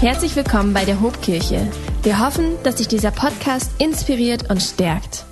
Herzlich willkommen bei der Hobkirche. Wir hoffen, dass dich dieser Podcast inspiriert und stärkt.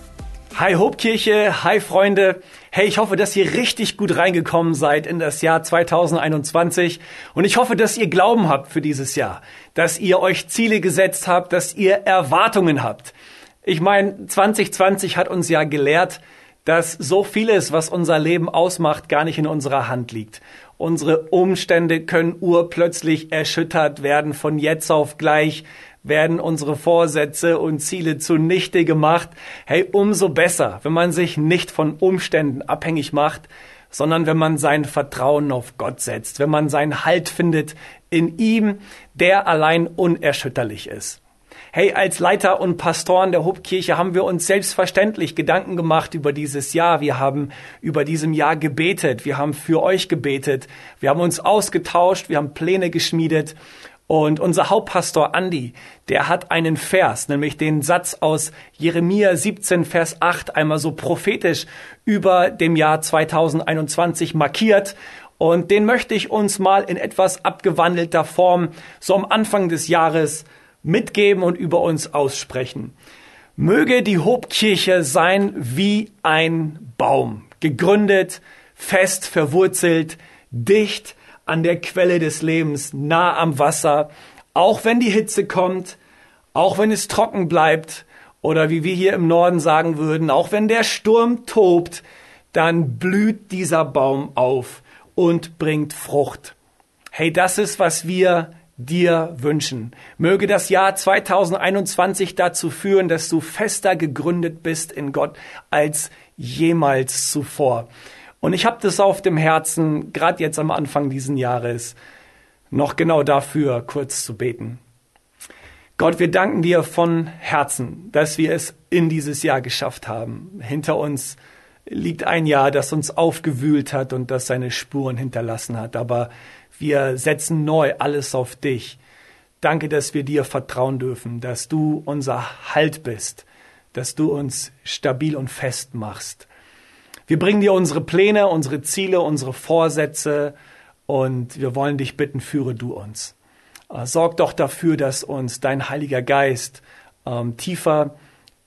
Hi Hobkirche, hi Freunde. Hey, ich hoffe, dass ihr richtig gut reingekommen seid in das Jahr 2021 und ich hoffe, dass ihr Glauben habt für dieses Jahr, dass ihr euch Ziele gesetzt habt, dass ihr Erwartungen habt. Ich meine, 2020 hat uns ja gelehrt, dass so vieles, was unser Leben ausmacht, gar nicht in unserer Hand liegt. Unsere Umstände können urplötzlich erschüttert werden. Von jetzt auf gleich werden unsere Vorsätze und Ziele zunichte gemacht. Hey, umso besser, wenn man sich nicht von Umständen abhängig macht, sondern wenn man sein Vertrauen auf Gott setzt, wenn man seinen Halt findet in ihm, der allein unerschütterlich ist. Hey, als Leiter und Pastoren der Hobkirche haben wir uns selbstverständlich Gedanken gemacht über dieses Jahr. Wir haben über diesem Jahr gebetet. Wir haben für euch gebetet. Wir haben uns ausgetauscht. Wir haben Pläne geschmiedet. Und unser Hauptpastor Andi, der hat einen Vers, nämlich den Satz aus Jeremia 17, Vers 8, einmal so prophetisch über dem Jahr 2021 markiert. Und den möchte ich uns mal in etwas abgewandelter Form so am Anfang des Jahres mitgeben und über uns aussprechen. Möge die Hobkirche sein wie ein Baum, gegründet, fest verwurzelt, dicht an der Quelle des Lebens, nah am Wasser, auch wenn die Hitze kommt, auch wenn es trocken bleibt oder wie wir hier im Norden sagen würden, auch wenn der Sturm tobt, dann blüht dieser Baum auf und bringt Frucht. Hey, das ist, was wir dir wünschen. Möge das Jahr 2021 dazu führen, dass du fester gegründet bist in Gott als jemals zuvor. Und ich habe das auf dem Herzen, gerade jetzt am Anfang diesen Jahres, noch genau dafür kurz zu beten. Gott, wir danken dir von Herzen, dass wir es in dieses Jahr geschafft haben. Hinter uns liegt ein Jahr, das uns aufgewühlt hat und das seine Spuren hinterlassen hat. Aber wir setzen neu alles auf dich. Danke, dass wir dir vertrauen dürfen, dass du unser Halt bist, dass du uns stabil und fest machst. Wir bringen dir unsere Pläne, unsere Ziele, unsere Vorsätze und wir wollen dich bitten, führe du uns. Äh, sorg doch dafür, dass uns dein Heiliger Geist ähm, tiefer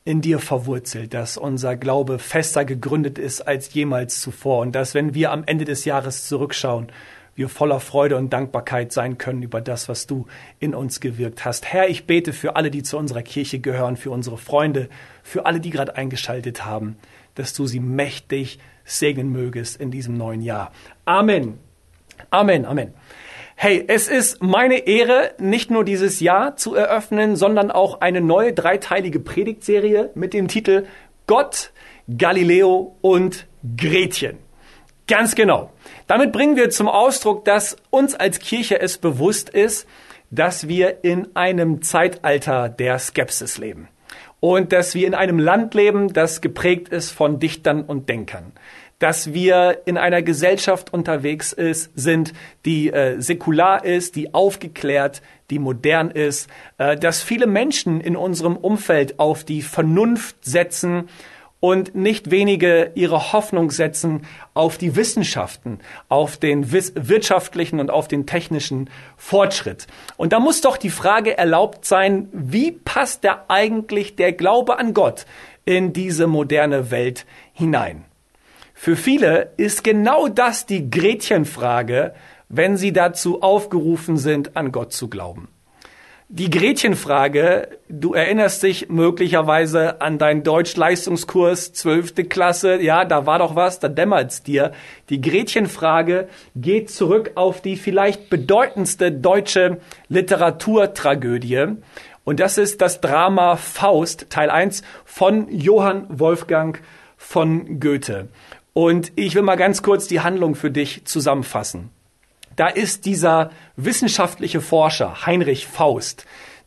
in dir verwurzelt, dass unser Glaube fester gegründet ist als jemals zuvor und dass, wenn wir am Ende des Jahres zurückschauen, wir voller Freude und Dankbarkeit sein können über das, was du in uns gewirkt hast. Herr, ich bete für alle, die zu unserer Kirche gehören, für unsere Freunde, für alle, die gerade eingeschaltet haben, dass du sie mächtig segnen mögest in diesem neuen Jahr. Amen. Amen. Amen. Hey, es ist meine Ehre, nicht nur dieses Jahr zu eröffnen, sondern auch eine neue dreiteilige Predigtserie mit dem Titel Gott, Galileo und Gretchen. Ganz genau. Damit bringen wir zum Ausdruck, dass uns als Kirche es bewusst ist, dass wir in einem Zeitalter der Skepsis leben. Und dass wir in einem Land leben, das geprägt ist von Dichtern und Denkern. Dass wir in einer Gesellschaft unterwegs ist, sind, die äh, säkular ist, die aufgeklärt, die modern ist, äh, dass viele Menschen in unserem Umfeld auf die Vernunft setzen und nicht wenige ihre Hoffnung setzen auf die Wissenschaften, auf den wirtschaftlichen und auf den technischen Fortschritt. Und da muss doch die Frage erlaubt sein, wie passt da eigentlich der Glaube an Gott in diese moderne Welt hinein? Für viele ist genau das die Gretchenfrage, wenn sie dazu aufgerufen sind, an Gott zu glauben. Die Gretchenfrage, du erinnerst dich möglicherweise an deinen Deutschleistungskurs, zwölfte Klasse, ja, da war doch was, da dämmert's dir. Die Gretchenfrage geht zurück auf die vielleicht bedeutendste deutsche Literaturtragödie. Und das ist das Drama Faust, Teil 1 von Johann Wolfgang von Goethe. Und ich will mal ganz kurz die Handlung für dich zusammenfassen da ist dieser wissenschaftliche Forscher Heinrich Faust,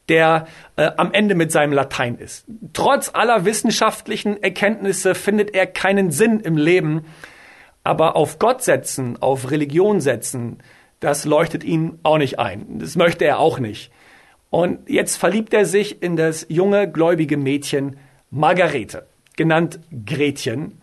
der äh, am Ende mit seinem Latein ist. Trotz aller wissenschaftlichen Erkenntnisse findet er keinen Sinn im Leben, aber auf Gott setzen, auf Religion setzen, das leuchtet ihm auch nicht ein. Das möchte er auch nicht. Und jetzt verliebt er sich in das junge, gläubige Mädchen Margarete, genannt Gretchen.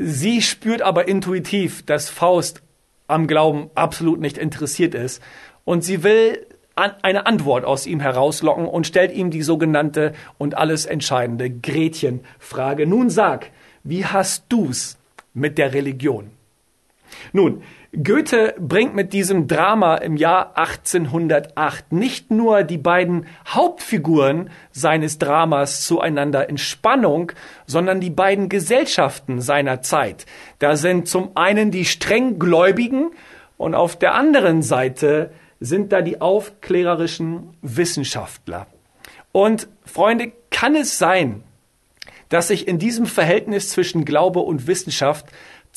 Sie spürt aber intuitiv, dass Faust am Glauben absolut nicht interessiert ist. Und sie will eine Antwort aus ihm herauslocken und stellt ihm die sogenannte und alles entscheidende Gretchenfrage. Nun sag, wie hast du's mit der Religion? Nun, Goethe bringt mit diesem Drama im Jahr 1808 nicht nur die beiden Hauptfiguren seines Dramas zueinander in Spannung, sondern die beiden Gesellschaften seiner Zeit. Da sind zum einen die strenggläubigen und auf der anderen Seite sind da die aufklärerischen Wissenschaftler. Und Freunde, kann es sein, dass sich in diesem Verhältnis zwischen Glaube und Wissenschaft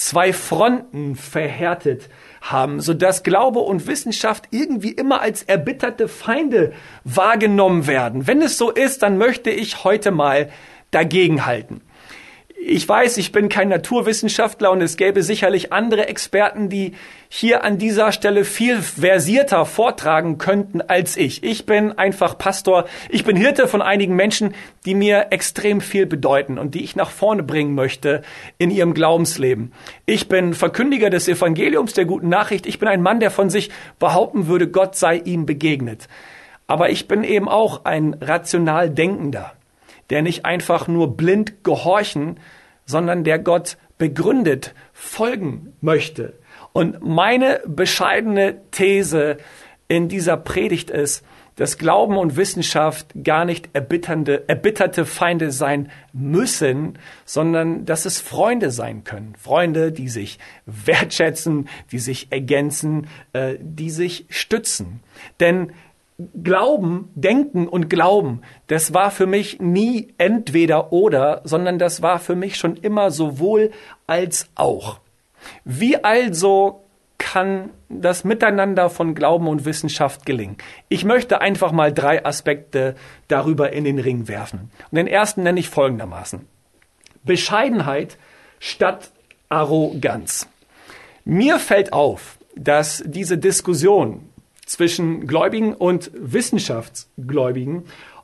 zwei Fronten verhärtet haben, so dass Glaube und Wissenschaft irgendwie immer als erbitterte Feinde wahrgenommen werden. Wenn es so ist, dann möchte ich heute mal dagegenhalten. Ich weiß, ich bin kein Naturwissenschaftler und es gäbe sicherlich andere Experten, die hier an dieser Stelle viel versierter vortragen könnten als ich. Ich bin einfach Pastor, ich bin Hirte von einigen Menschen, die mir extrem viel bedeuten und die ich nach vorne bringen möchte in ihrem Glaubensleben. Ich bin Verkündiger des Evangeliums, der guten Nachricht. Ich bin ein Mann, der von sich behaupten würde, Gott sei ihm begegnet. Aber ich bin eben auch ein rational Denkender der nicht einfach nur blind gehorchen, sondern der Gott begründet folgen möchte. Und meine bescheidene These in dieser Predigt ist, dass Glauben und Wissenschaft gar nicht erbitternde, erbitterte Feinde sein müssen, sondern dass es Freunde sein können. Freunde, die sich wertschätzen, die sich ergänzen, äh, die sich stützen. Denn Glauben, Denken und Glauben, das war für mich nie entweder oder, sondern das war für mich schon immer sowohl als auch. Wie also kann das Miteinander von Glauben und Wissenschaft gelingen? Ich möchte einfach mal drei Aspekte darüber in den Ring werfen. Und den ersten nenne ich folgendermaßen. Bescheidenheit statt Arroganz. Mir fällt auf, dass diese Diskussion zwischen Gläubigen und Wissenschaftsgläubigen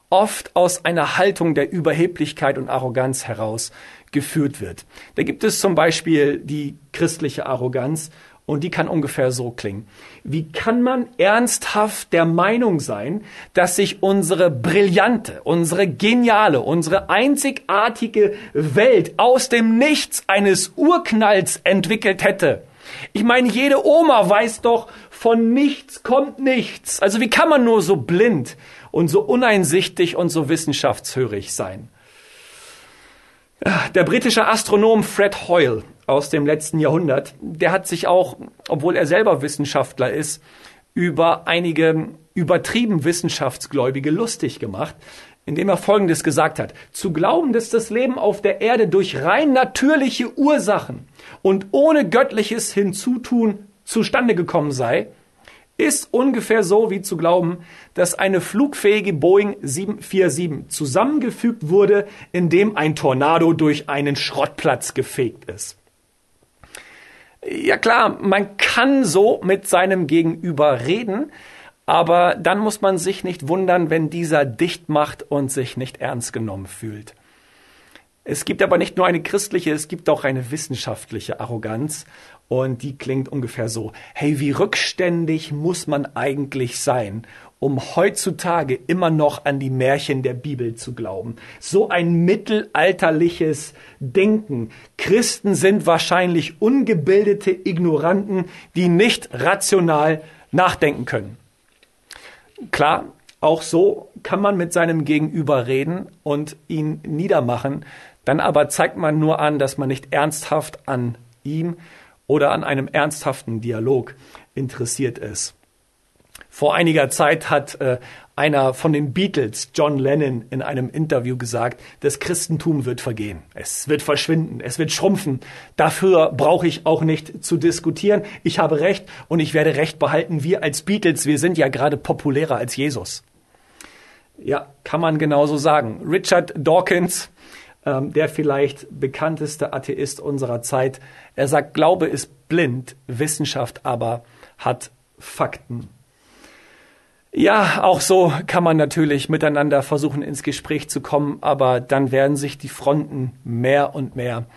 oft aus einer Haltung der Überheblichkeit und Arroganz heraus geführt wird. Da gibt es zum Beispiel die christliche Arroganz und die kann ungefähr so klingen. Wie kann man ernsthaft der Meinung sein, dass sich unsere brillante, unsere geniale, unsere einzigartige Welt aus dem Nichts eines Urknalls entwickelt hätte? Ich meine, jede Oma weiß doch, von nichts kommt nichts. Also wie kann man nur so blind und so uneinsichtig und so wissenschaftshörig sein? Der britische Astronom Fred Hoyle aus dem letzten Jahrhundert, der hat sich auch, obwohl er selber Wissenschaftler ist, über einige übertrieben Wissenschaftsgläubige lustig gemacht, indem er Folgendes gesagt hat. Zu glauben, dass das Leben auf der Erde durch rein natürliche Ursachen und ohne göttliches Hinzutun zustande gekommen sei, ist ungefähr so wie zu glauben, dass eine flugfähige Boeing 747 zusammengefügt wurde, indem ein Tornado durch einen Schrottplatz gefegt ist. Ja klar, man kann so mit seinem Gegenüber reden, aber dann muss man sich nicht wundern, wenn dieser dicht macht und sich nicht ernst genommen fühlt. Es gibt aber nicht nur eine christliche, es gibt auch eine wissenschaftliche Arroganz. Und die klingt ungefähr so. Hey, wie rückständig muss man eigentlich sein, um heutzutage immer noch an die Märchen der Bibel zu glauben. So ein mittelalterliches Denken. Christen sind wahrscheinlich ungebildete Ignoranten, die nicht rational nachdenken können. Klar, auch so kann man mit seinem Gegenüber reden und ihn niedermachen. Dann aber zeigt man nur an, dass man nicht ernsthaft an ihm oder an einem ernsthaften Dialog interessiert ist. Vor einiger Zeit hat äh, einer von den Beatles, John Lennon, in einem Interview gesagt, das Christentum wird vergehen. Es wird verschwinden. Es wird schrumpfen. Dafür brauche ich auch nicht zu diskutieren. Ich habe Recht und ich werde Recht behalten. Wir als Beatles, wir sind ja gerade populärer als Jesus. Ja, kann man genauso sagen. Richard Dawkins, ähm, der vielleicht bekannteste Atheist unserer Zeit. Er sagt, Glaube ist blind, Wissenschaft aber hat Fakten. Ja, auch so kann man natürlich miteinander versuchen, ins Gespräch zu kommen, aber dann werden sich die Fronten mehr und mehr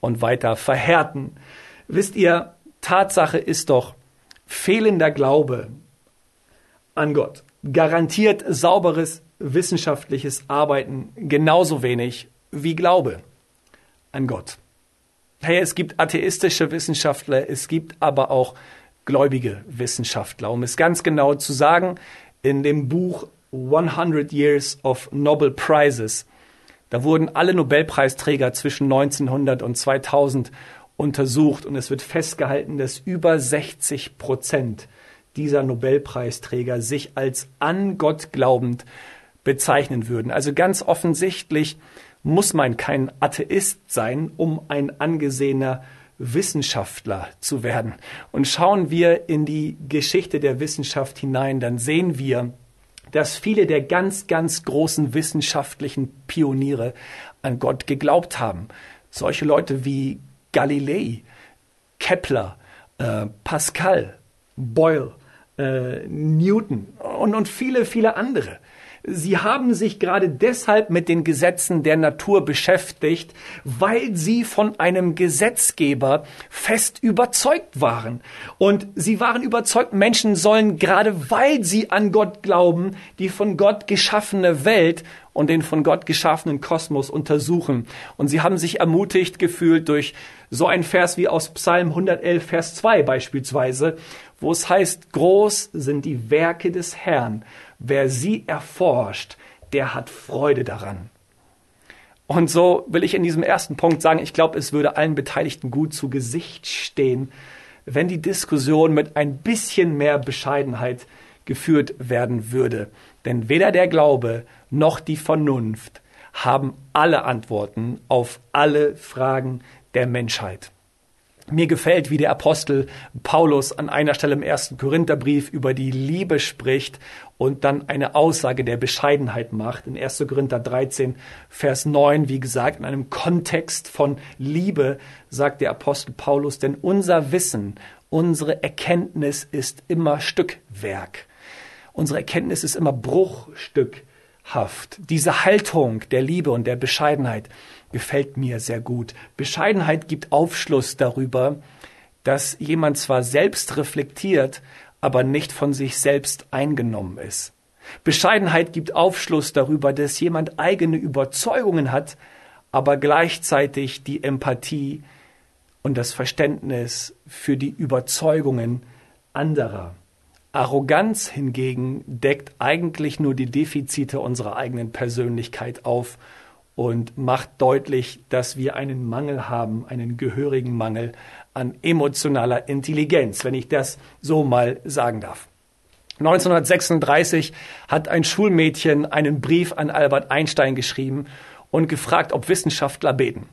und weiter verhärten. Wisst ihr, Tatsache ist doch, fehlender Glaube an Gott, garantiert sauberes wissenschaftliches Arbeiten genauso wenig wie Glaube an Gott. Hey, es gibt atheistische Wissenschaftler, es gibt aber auch gläubige Wissenschaftler. Um es ganz genau zu sagen, in dem Buch 100 Years of Nobel Prizes, da wurden alle Nobelpreisträger zwischen 1900 und 2000 untersucht und es wird festgehalten, dass über 60 Prozent dieser Nobelpreisträger sich als an Gott glaubend bezeichnen würden. Also ganz offensichtlich muss man kein Atheist sein, um ein angesehener Wissenschaftler zu werden. Und schauen wir in die Geschichte der Wissenschaft hinein, dann sehen wir, dass viele der ganz, ganz großen wissenschaftlichen Pioniere an Gott geglaubt haben. Solche Leute wie Galilei, Kepler, äh, Pascal, Boyle, äh, Newton und, und viele, viele andere. Sie haben sich gerade deshalb mit den Gesetzen der Natur beschäftigt, weil sie von einem Gesetzgeber fest überzeugt waren. Und sie waren überzeugt, Menschen sollen gerade weil sie an Gott glauben, die von Gott geschaffene Welt und den von Gott geschaffenen Kosmos untersuchen. Und sie haben sich ermutigt gefühlt durch so ein Vers wie aus Psalm 111, Vers 2 beispielsweise, wo es heißt, groß sind die Werke des Herrn Wer sie erforscht, der hat Freude daran. Und so will ich in diesem ersten Punkt sagen, ich glaube, es würde allen Beteiligten gut zu Gesicht stehen, wenn die Diskussion mit ein bisschen mehr Bescheidenheit geführt werden würde. Denn weder der Glaube noch die Vernunft haben alle Antworten auf alle Fragen der Menschheit. Mir gefällt, wie der Apostel Paulus an einer Stelle im ersten Korintherbrief über die Liebe spricht und dann eine Aussage der Bescheidenheit macht. In 1. Korinther 13, Vers 9, wie gesagt, in einem Kontext von Liebe sagt der Apostel Paulus, denn unser Wissen, unsere Erkenntnis ist immer Stückwerk. Unsere Erkenntnis ist immer bruchstückhaft. Diese Haltung der Liebe und der Bescheidenheit gefällt mir sehr gut. Bescheidenheit gibt Aufschluss darüber, dass jemand zwar selbst reflektiert, aber nicht von sich selbst eingenommen ist. Bescheidenheit gibt Aufschluss darüber, dass jemand eigene Überzeugungen hat, aber gleichzeitig die Empathie und das Verständnis für die Überzeugungen anderer. Arroganz hingegen deckt eigentlich nur die Defizite unserer eigenen Persönlichkeit auf und macht deutlich, dass wir einen Mangel haben, einen gehörigen Mangel an emotionaler Intelligenz, wenn ich das so mal sagen darf. 1936 hat ein Schulmädchen einen Brief an Albert Einstein geschrieben und gefragt, ob Wissenschaftler beten.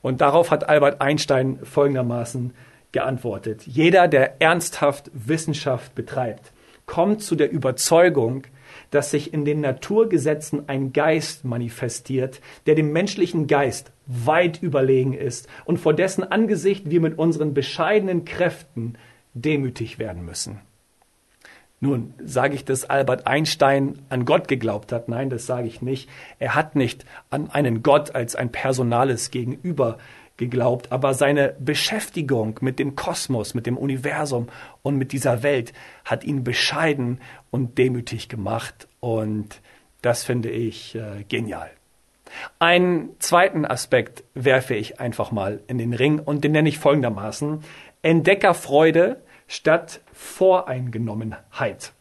Und darauf hat Albert Einstein folgendermaßen geantwortet. Jeder, der ernsthaft Wissenschaft betreibt, kommt zu der Überzeugung, dass sich in den Naturgesetzen ein Geist manifestiert, der dem menschlichen Geist weit überlegen ist und vor dessen Angesicht wir mit unseren bescheidenen Kräften demütig werden müssen. Nun sage ich, dass Albert Einstein an Gott geglaubt hat. Nein, das sage ich nicht. Er hat nicht an einen Gott als ein personales Gegenüber geglaubt, aber seine Beschäftigung mit dem Kosmos, mit dem Universum und mit dieser Welt hat ihn bescheiden und demütig gemacht und das finde ich äh, genial. Einen zweiten Aspekt werfe ich einfach mal in den Ring und den nenne ich folgendermaßen Entdeckerfreude statt Voreingenommenheit.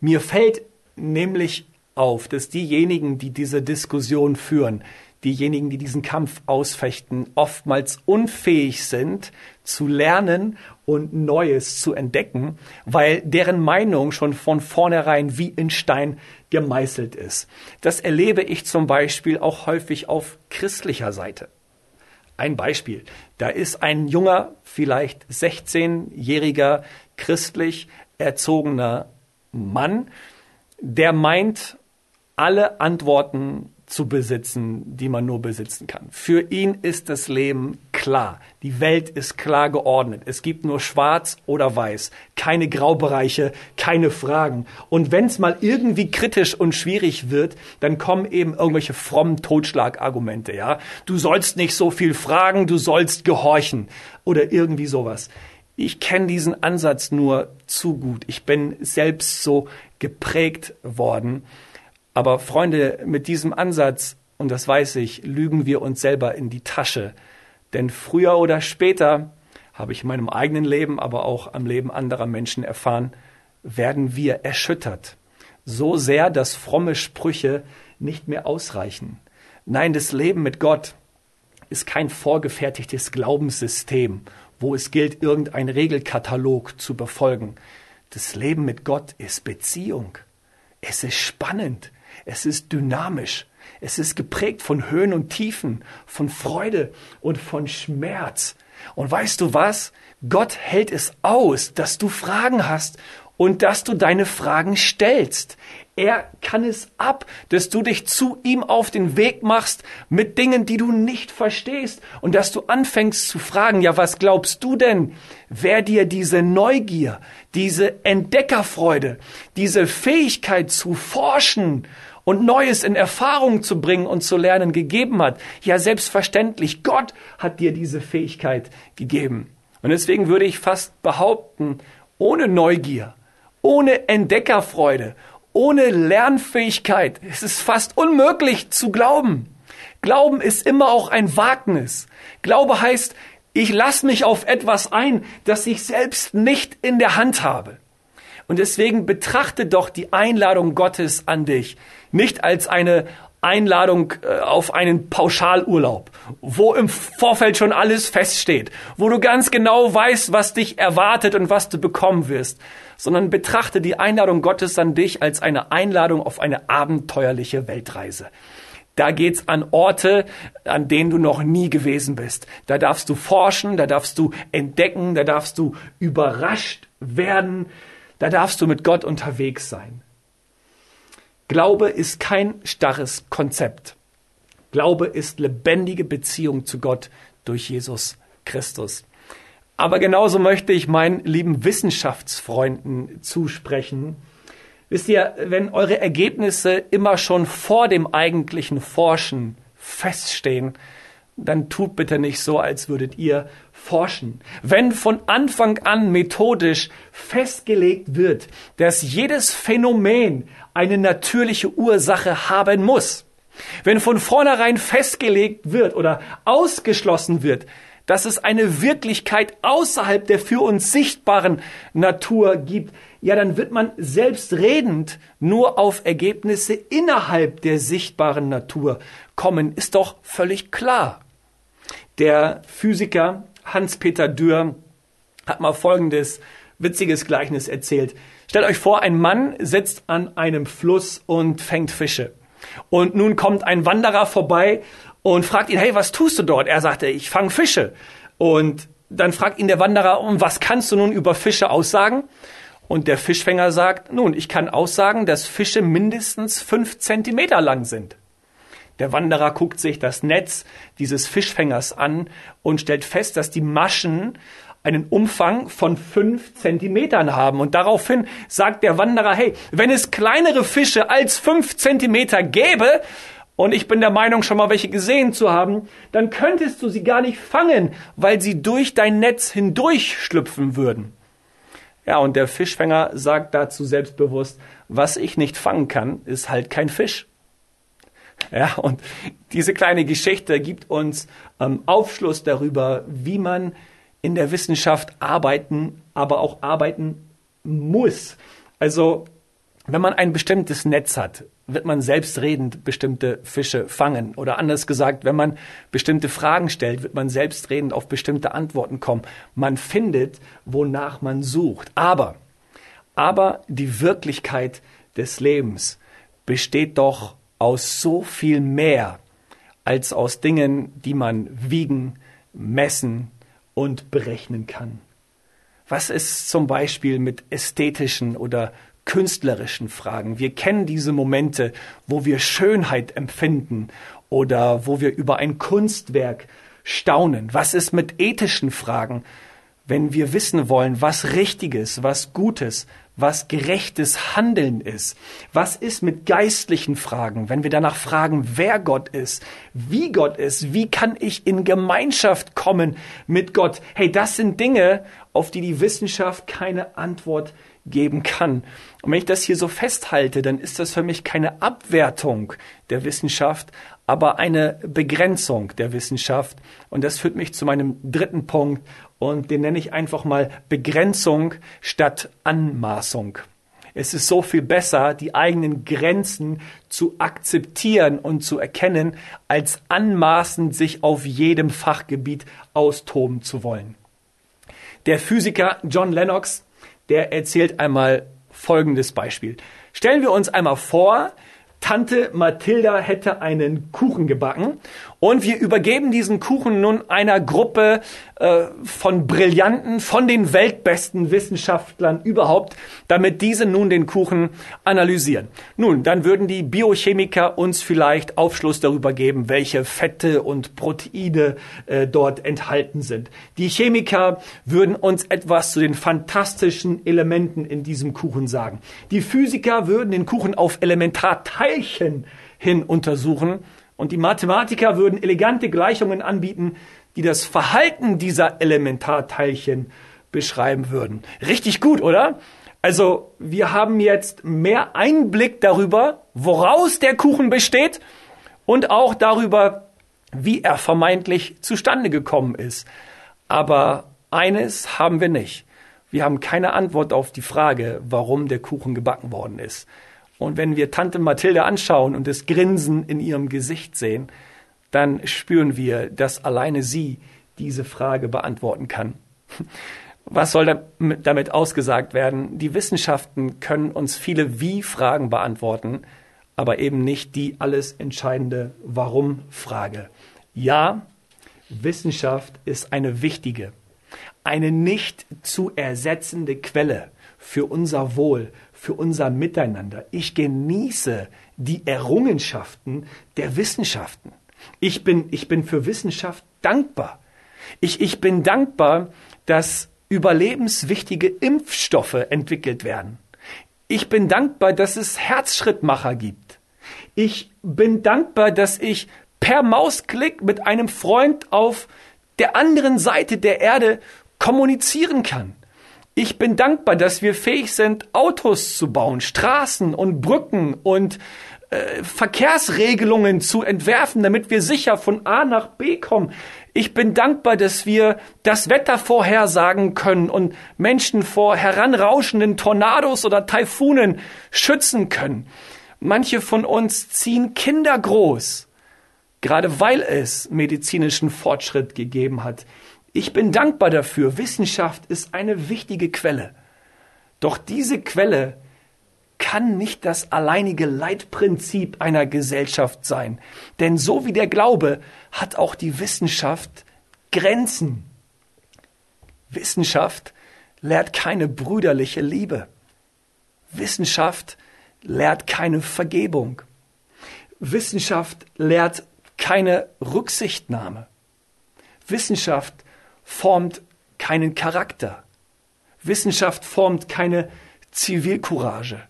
Mir fällt nämlich auf, dass diejenigen, die diese Diskussion führen, diejenigen, die diesen Kampf ausfechten, oftmals unfähig sind zu lernen und Neues zu entdecken, weil deren Meinung schon von vornherein wie in Stein gemeißelt ist. Das erlebe ich zum Beispiel auch häufig auf christlicher Seite. Ein Beispiel. Da ist ein junger, vielleicht 16-jähriger christlich erzogener Mann, der meint, alle Antworten zu besitzen, die man nur besitzen kann. Für ihn ist das Leben klar. Die Welt ist klar geordnet. Es gibt nur schwarz oder weiß, keine Graubereiche, keine Fragen. Und wenn es mal irgendwie kritisch und schwierig wird, dann kommen eben irgendwelche frommen Totschlagargumente, ja? Du sollst nicht so viel fragen, du sollst gehorchen oder irgendwie sowas. Ich kenne diesen Ansatz nur zu gut. Ich bin selbst so geprägt worden. Aber Freunde, mit diesem Ansatz, und das weiß ich, lügen wir uns selber in die Tasche. Denn früher oder später, habe ich in meinem eigenen Leben, aber auch am Leben anderer Menschen erfahren, werden wir erschüttert. So sehr, dass fromme Sprüche nicht mehr ausreichen. Nein, das Leben mit Gott ist kein vorgefertigtes Glaubenssystem, wo es gilt, irgendein Regelkatalog zu befolgen. Das Leben mit Gott ist Beziehung. Es ist spannend. Es ist dynamisch. Es ist geprägt von Höhen und Tiefen, von Freude und von Schmerz. Und weißt du was? Gott hält es aus, dass du Fragen hast und dass du deine Fragen stellst. Er kann es ab, dass du dich zu ihm auf den Weg machst mit Dingen, die du nicht verstehst und dass du anfängst zu fragen, ja, was glaubst du denn, wer dir diese Neugier, diese Entdeckerfreude, diese Fähigkeit zu forschen und Neues in Erfahrung zu bringen und zu lernen gegeben hat? Ja, selbstverständlich, Gott hat dir diese Fähigkeit gegeben. Und deswegen würde ich fast behaupten, ohne Neugier, ohne Entdeckerfreude, ohne Lernfähigkeit ist es fast unmöglich zu glauben. Glauben ist immer auch ein Wagnis. Glaube heißt, ich lasse mich auf etwas ein, das ich selbst nicht in der Hand habe. Und deswegen betrachte doch die Einladung Gottes an dich nicht als eine Einladung äh, auf einen Pauschalurlaub, wo im Vorfeld schon alles feststeht, wo du ganz genau weißt, was dich erwartet und was du bekommen wirst, sondern betrachte die Einladung Gottes an dich als eine Einladung auf eine abenteuerliche Weltreise. Da geht's an Orte, an denen du noch nie gewesen bist. Da darfst du forschen, da darfst du entdecken, da darfst du überrascht werden, da darfst du mit Gott unterwegs sein. Glaube ist kein starres Konzept. Glaube ist lebendige Beziehung zu Gott durch Jesus Christus. Aber genauso möchte ich meinen lieben Wissenschaftsfreunden zusprechen. Wisst ihr, wenn eure Ergebnisse immer schon vor dem eigentlichen Forschen feststehen, dann tut bitte nicht so, als würdet ihr forschen. Wenn von Anfang an methodisch festgelegt wird, dass jedes Phänomen eine natürliche Ursache haben muss, wenn von vornherein festgelegt wird oder ausgeschlossen wird, dass es eine Wirklichkeit außerhalb der für uns sichtbaren Natur gibt, ja, dann wird man selbstredend nur auf Ergebnisse innerhalb der sichtbaren Natur kommen, ist doch völlig klar. Der Physiker Hans-Peter Dürr hat mal folgendes witziges Gleichnis erzählt. Stellt euch vor, ein Mann sitzt an einem Fluss und fängt Fische. Und nun kommt ein Wanderer vorbei und fragt ihn, hey, was tust du dort? Er sagte, ich fange Fische. Und dann fragt ihn der Wanderer, und was kannst du nun über Fische aussagen? Und der Fischfänger sagt, nun, ich kann aussagen, dass Fische mindestens fünf Zentimeter lang sind. Der Wanderer guckt sich das Netz dieses Fischfängers an und stellt fest, dass die Maschen einen Umfang von fünf Zentimetern haben. Und daraufhin sagt der Wanderer, hey, wenn es kleinere Fische als fünf Zentimeter gäbe, und ich bin der Meinung, schon mal welche gesehen zu haben, dann könntest du sie gar nicht fangen, weil sie durch dein Netz hindurch schlüpfen würden. Ja, und der Fischfänger sagt dazu selbstbewusst, was ich nicht fangen kann, ist halt kein Fisch. Ja, und diese kleine Geschichte gibt uns ähm, Aufschluss darüber, wie man in der Wissenschaft arbeiten, aber auch arbeiten muss. Also, wenn man ein bestimmtes Netz hat, wird man selbstredend bestimmte Fische fangen. Oder anders gesagt, wenn man bestimmte Fragen stellt, wird man selbstredend auf bestimmte Antworten kommen. Man findet, wonach man sucht. Aber, aber die Wirklichkeit des Lebens besteht doch aus so viel mehr als aus Dingen, die man wiegen, messen und berechnen kann. Was ist zum Beispiel mit ästhetischen oder künstlerischen Fragen. Wir kennen diese Momente, wo wir Schönheit empfinden oder wo wir über ein Kunstwerk staunen. Was ist mit ethischen Fragen? Wenn wir wissen wollen, was richtiges, was Gutes, was gerechtes Handeln ist. Was ist mit geistlichen Fragen, wenn wir danach fragen, wer Gott ist, wie Gott ist, wie kann ich in Gemeinschaft kommen mit Gott? Hey, das sind Dinge, auf die die Wissenschaft keine Antwort geben kann. Und wenn ich das hier so festhalte, dann ist das für mich keine Abwertung der Wissenschaft, aber eine Begrenzung der Wissenschaft. Und das führt mich zu meinem dritten Punkt und den nenne ich einfach mal Begrenzung statt Anmaßung. Es ist so viel besser, die eigenen Grenzen zu akzeptieren und zu erkennen, als anmaßend sich auf jedem Fachgebiet austoben zu wollen. Der Physiker John Lennox, der erzählt einmal folgendes Beispiel. Stellen wir uns einmal vor, Tante Mathilda hätte einen Kuchen gebacken und wir übergeben diesen Kuchen nun einer Gruppe äh, von Brillanten, von den weltbesten Wissenschaftlern überhaupt, damit diese nun den Kuchen analysieren. Nun, dann würden die Biochemiker uns vielleicht Aufschluss darüber geben, welche Fette und Proteine äh, dort enthalten sind. Die Chemiker würden uns etwas zu den fantastischen Elementen in diesem Kuchen sagen. Die Physiker würden den Kuchen auf Elementarteilchen hin untersuchen und die Mathematiker würden elegante Gleichungen anbieten, die das Verhalten dieser Elementarteilchen beschreiben würden. Richtig gut, oder? Also wir haben jetzt mehr Einblick darüber, woraus der Kuchen besteht und auch darüber, wie er vermeintlich zustande gekommen ist. Aber eines haben wir nicht. Wir haben keine Antwort auf die Frage, warum der Kuchen gebacken worden ist. Und wenn wir Tante Mathilde anschauen und das Grinsen in ihrem Gesicht sehen, dann spüren wir, dass alleine sie diese Frage beantworten kann. Was soll damit ausgesagt werden? Die Wissenschaften können uns viele Wie-Fragen beantworten, aber eben nicht die alles entscheidende Warum-Frage. Ja, Wissenschaft ist eine wichtige, eine nicht zu ersetzende Quelle für unser Wohl, für unser Miteinander. Ich genieße die Errungenschaften der Wissenschaften. Ich bin, ich bin für Wissenschaft dankbar. Ich, ich bin dankbar, dass überlebenswichtige Impfstoffe entwickelt werden. Ich bin dankbar, dass es Herzschrittmacher gibt. Ich bin dankbar, dass ich per Mausklick mit einem Freund auf der anderen Seite der Erde kommunizieren kann. Ich bin dankbar, dass wir fähig sind, Autos zu bauen, Straßen und Brücken und äh, Verkehrsregelungen zu entwerfen, damit wir sicher von A nach B kommen. Ich bin dankbar, dass wir das Wetter vorhersagen können und Menschen vor heranrauschenden Tornados oder Taifunen schützen können. Manche von uns ziehen Kinder groß, gerade weil es medizinischen Fortschritt gegeben hat. Ich bin dankbar dafür. Wissenschaft ist eine wichtige Quelle. Doch diese Quelle kann nicht das alleinige Leitprinzip einer Gesellschaft sein. Denn so wie der Glaube hat auch die Wissenschaft Grenzen. Wissenschaft lehrt keine brüderliche Liebe. Wissenschaft lehrt keine Vergebung. Wissenschaft lehrt keine Rücksichtnahme. Wissenschaft formt keinen Charakter. Wissenschaft formt keine Zivilcourage.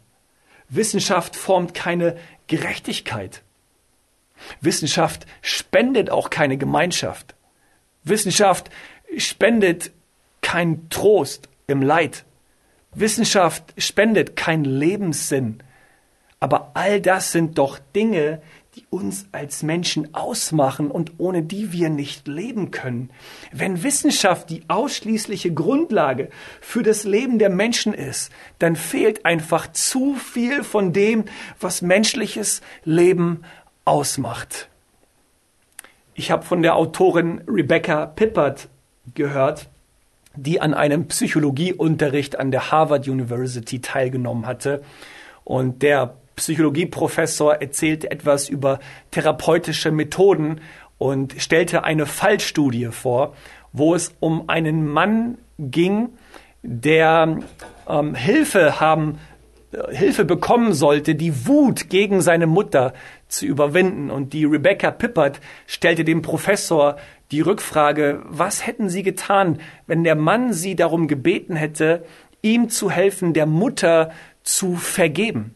Wissenschaft formt keine Gerechtigkeit. Wissenschaft spendet auch keine Gemeinschaft. Wissenschaft spendet keinen Trost im Leid. Wissenschaft spendet keinen Lebenssinn. Aber all das sind doch Dinge, die uns als Menschen ausmachen und ohne die wir nicht leben können. Wenn Wissenschaft die ausschließliche Grundlage für das Leben der Menschen ist, dann fehlt einfach zu viel von dem, was menschliches Leben ausmacht. Ich habe von der Autorin Rebecca Pippert gehört, die an einem Psychologieunterricht an der Harvard University teilgenommen hatte. Und der Psychologieprofessor erzählte etwas über therapeutische Methoden und stellte eine Fallstudie vor, wo es um einen Mann ging, der ähm, Hilfe haben äh, Hilfe bekommen sollte, die Wut gegen seine Mutter zu überwinden. Und die Rebecca Pippert stellte dem Professor Die Rückfrage, was hätten Sie getan, wenn der Mann Sie darum gebeten hätte, ihm zu helfen, der Mutter zu vergeben?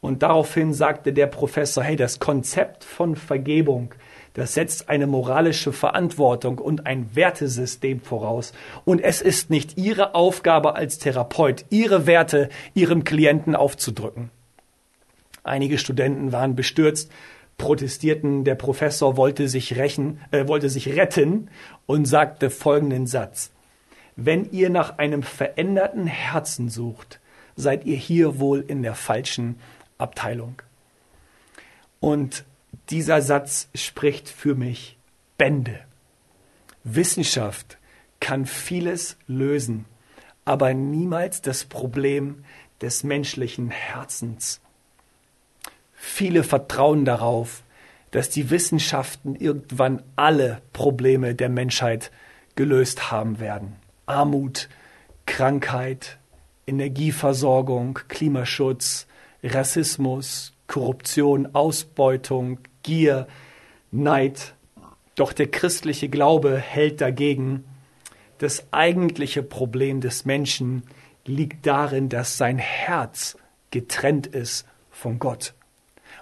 Und daraufhin sagte der Professor, hey, das Konzept von Vergebung, das setzt eine moralische Verantwortung und ein Wertesystem voraus. Und es ist nicht Ihre Aufgabe als Therapeut, Ihre Werte Ihrem Klienten aufzudrücken. Einige Studenten waren bestürzt, protestierten, der Professor wollte sich, rächen, äh, wollte sich retten und sagte folgenden Satz. Wenn ihr nach einem veränderten Herzen sucht, seid ihr hier wohl in der falschen Abteilung. Und dieser Satz spricht für mich Bände. Wissenschaft kann vieles lösen, aber niemals das Problem des menschlichen Herzens. Viele vertrauen darauf, dass die Wissenschaften irgendwann alle Probleme der Menschheit gelöst haben werden. Armut, Krankheit, Energieversorgung, Klimaschutz, Rassismus, Korruption, Ausbeutung, Gier, Neid. Doch der christliche Glaube hält dagegen. Das eigentliche Problem des Menschen liegt darin, dass sein Herz getrennt ist von Gott.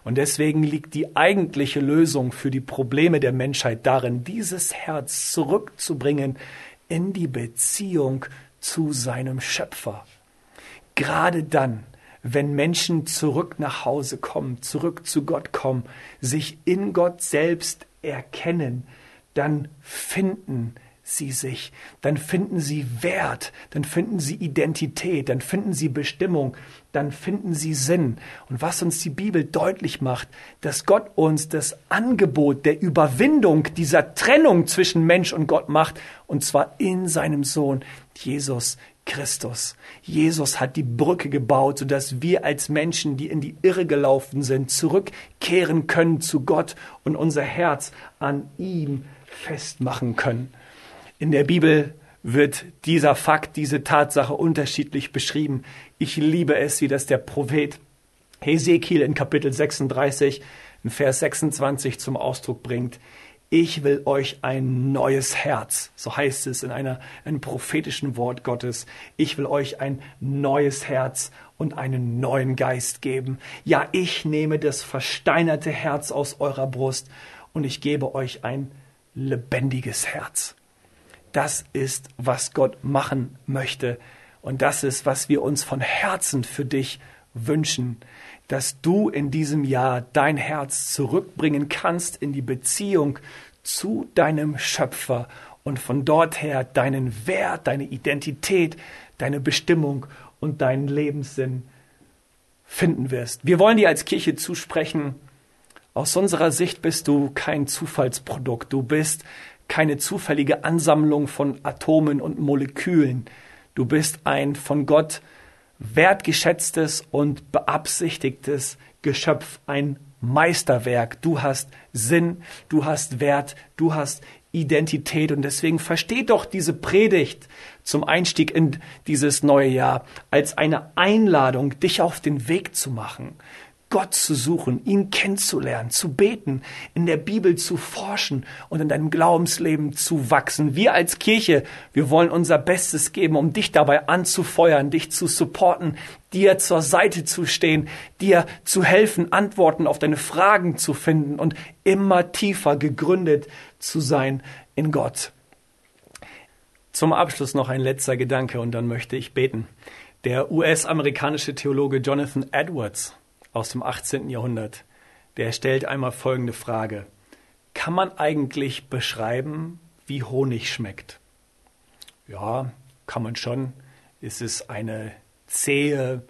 Und deswegen liegt die eigentliche Lösung für die Probleme der Menschheit darin, dieses Herz zurückzubringen in die Beziehung zu seinem Schöpfer. Gerade dann, wenn Menschen zurück nach Hause kommen, zurück zu Gott kommen, sich in Gott selbst erkennen, dann finden sie sich, dann finden sie Wert, dann finden sie Identität, dann finden sie Bestimmung, dann finden sie Sinn. Und was uns die Bibel deutlich macht, dass Gott uns das Angebot der Überwindung dieser Trennung zwischen Mensch und Gott macht, und zwar in seinem Sohn Jesus Christus. Jesus hat die Brücke gebaut, sodass wir als Menschen, die in die Irre gelaufen sind, zurückkehren können zu Gott und unser Herz an ihm festmachen können. In der Bibel wird dieser Fakt, diese Tatsache unterschiedlich beschrieben. Ich liebe es, wie das der Prophet Hesekiel in Kapitel 36, in Vers 26 zum Ausdruck bringt. Ich will euch ein neues Herz, so heißt es in einer, einem prophetischen Wort Gottes. Ich will euch ein neues Herz und einen neuen Geist geben. Ja, ich nehme das versteinerte Herz aus eurer Brust und ich gebe euch ein lebendiges Herz. Das ist, was Gott machen möchte. Und das ist, was wir uns von Herzen für dich wünschen, dass du in diesem Jahr dein Herz zurückbringen kannst in die Beziehung zu deinem Schöpfer und von dort her deinen Wert, deine Identität, deine Bestimmung und deinen Lebenssinn finden wirst. Wir wollen dir als Kirche zusprechen, aus unserer Sicht bist du kein Zufallsprodukt. Du bist keine zufällige Ansammlung von Atomen und Molekülen. Du bist ein von Gott wertgeschätztes und beabsichtigtes Geschöpf, ein Meisterwerk. Du hast Sinn, du hast Wert, du hast Identität und deswegen versteh doch diese Predigt zum Einstieg in dieses neue Jahr als eine Einladung, dich auf den Weg zu machen, Gott zu suchen, ihn kennenzulernen, zu beten, in der Bibel zu forschen und in deinem Glaubensleben zu wachsen. Wir als Kirche, wir wollen unser Bestes geben, um dich dabei anzufeuern, dich zu supporten, dir zur Seite zu stehen, dir zu helfen, Antworten auf deine Fragen zu finden und immer tiefer gegründet zu sein in Gott. Zum Abschluss noch ein letzter Gedanke und dann möchte ich beten. Der US-amerikanische Theologe Jonathan Edwards aus dem 18. Jahrhundert, der stellt einmal folgende Frage. Kann man eigentlich beschreiben, wie Honig schmeckt? Ja, kann man schon. Es ist eine zähe,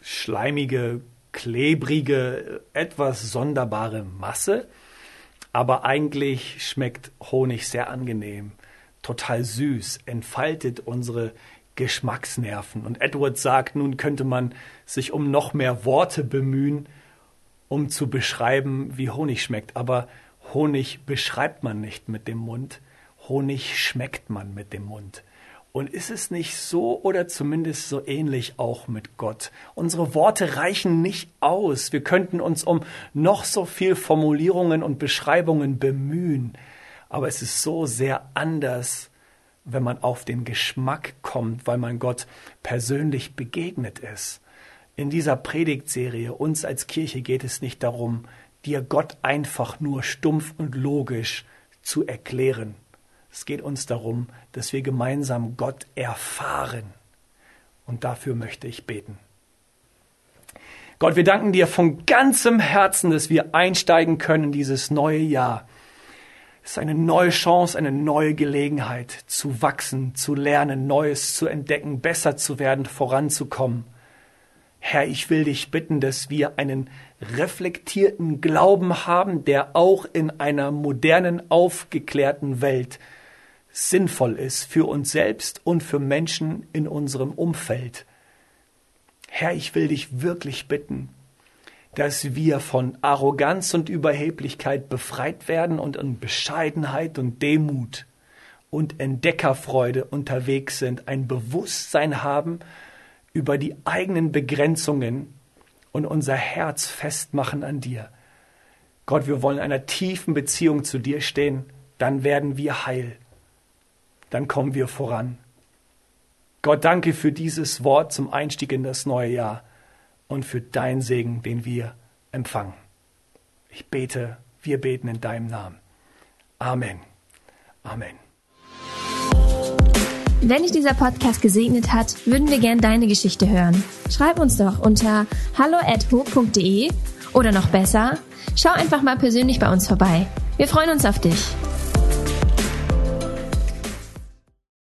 schleimige, klebrige, etwas sonderbare Masse, aber eigentlich schmeckt Honig sehr angenehm, total süß, entfaltet unsere Geschmacksnerven. Und Edward sagt, nun könnte man sich um noch mehr Worte bemühen, um zu beschreiben, wie Honig schmeckt. Aber Honig beschreibt man nicht mit dem Mund, Honig schmeckt man mit dem Mund. Und ist es nicht so oder zumindest so ähnlich auch mit Gott? Unsere Worte reichen nicht aus. Wir könnten uns um noch so viel Formulierungen und Beschreibungen bemühen. Aber es ist so sehr anders, wenn man auf den Geschmack kommt, weil man Gott persönlich begegnet ist. In dieser Predigtserie uns als Kirche geht es nicht darum, dir Gott einfach nur stumpf und logisch zu erklären. Es geht uns darum, dass wir gemeinsam Gott erfahren. Und dafür möchte ich beten. Gott, wir danken dir von ganzem Herzen, dass wir einsteigen können in dieses neue Jahr. Es ist eine neue Chance, eine neue Gelegenheit zu wachsen, zu lernen, Neues zu entdecken, besser zu werden, voranzukommen. Herr, ich will dich bitten, dass wir einen reflektierten Glauben haben, der auch in einer modernen, aufgeklärten Welt sinnvoll ist für uns selbst und für Menschen in unserem Umfeld. Herr, ich will dich wirklich bitten, dass wir von Arroganz und Überheblichkeit befreit werden und in Bescheidenheit und Demut und Entdeckerfreude unterwegs sind, ein Bewusstsein haben über die eigenen Begrenzungen und unser Herz festmachen an dir. Gott, wir wollen in einer tiefen Beziehung zu dir stehen, dann werden wir heil, dann kommen wir voran. Gott, danke für dieses Wort zum Einstieg in das neue Jahr und für deinen Segen, den wir empfangen. Ich bete, wir beten in deinem Namen. Amen. Amen. Wenn dich dieser Podcast gesegnet hat, würden wir gern deine Geschichte hören. Schreib uns doch unter hallo@ho.de oder noch besser, schau einfach mal persönlich bei uns vorbei. Wir freuen uns auf dich.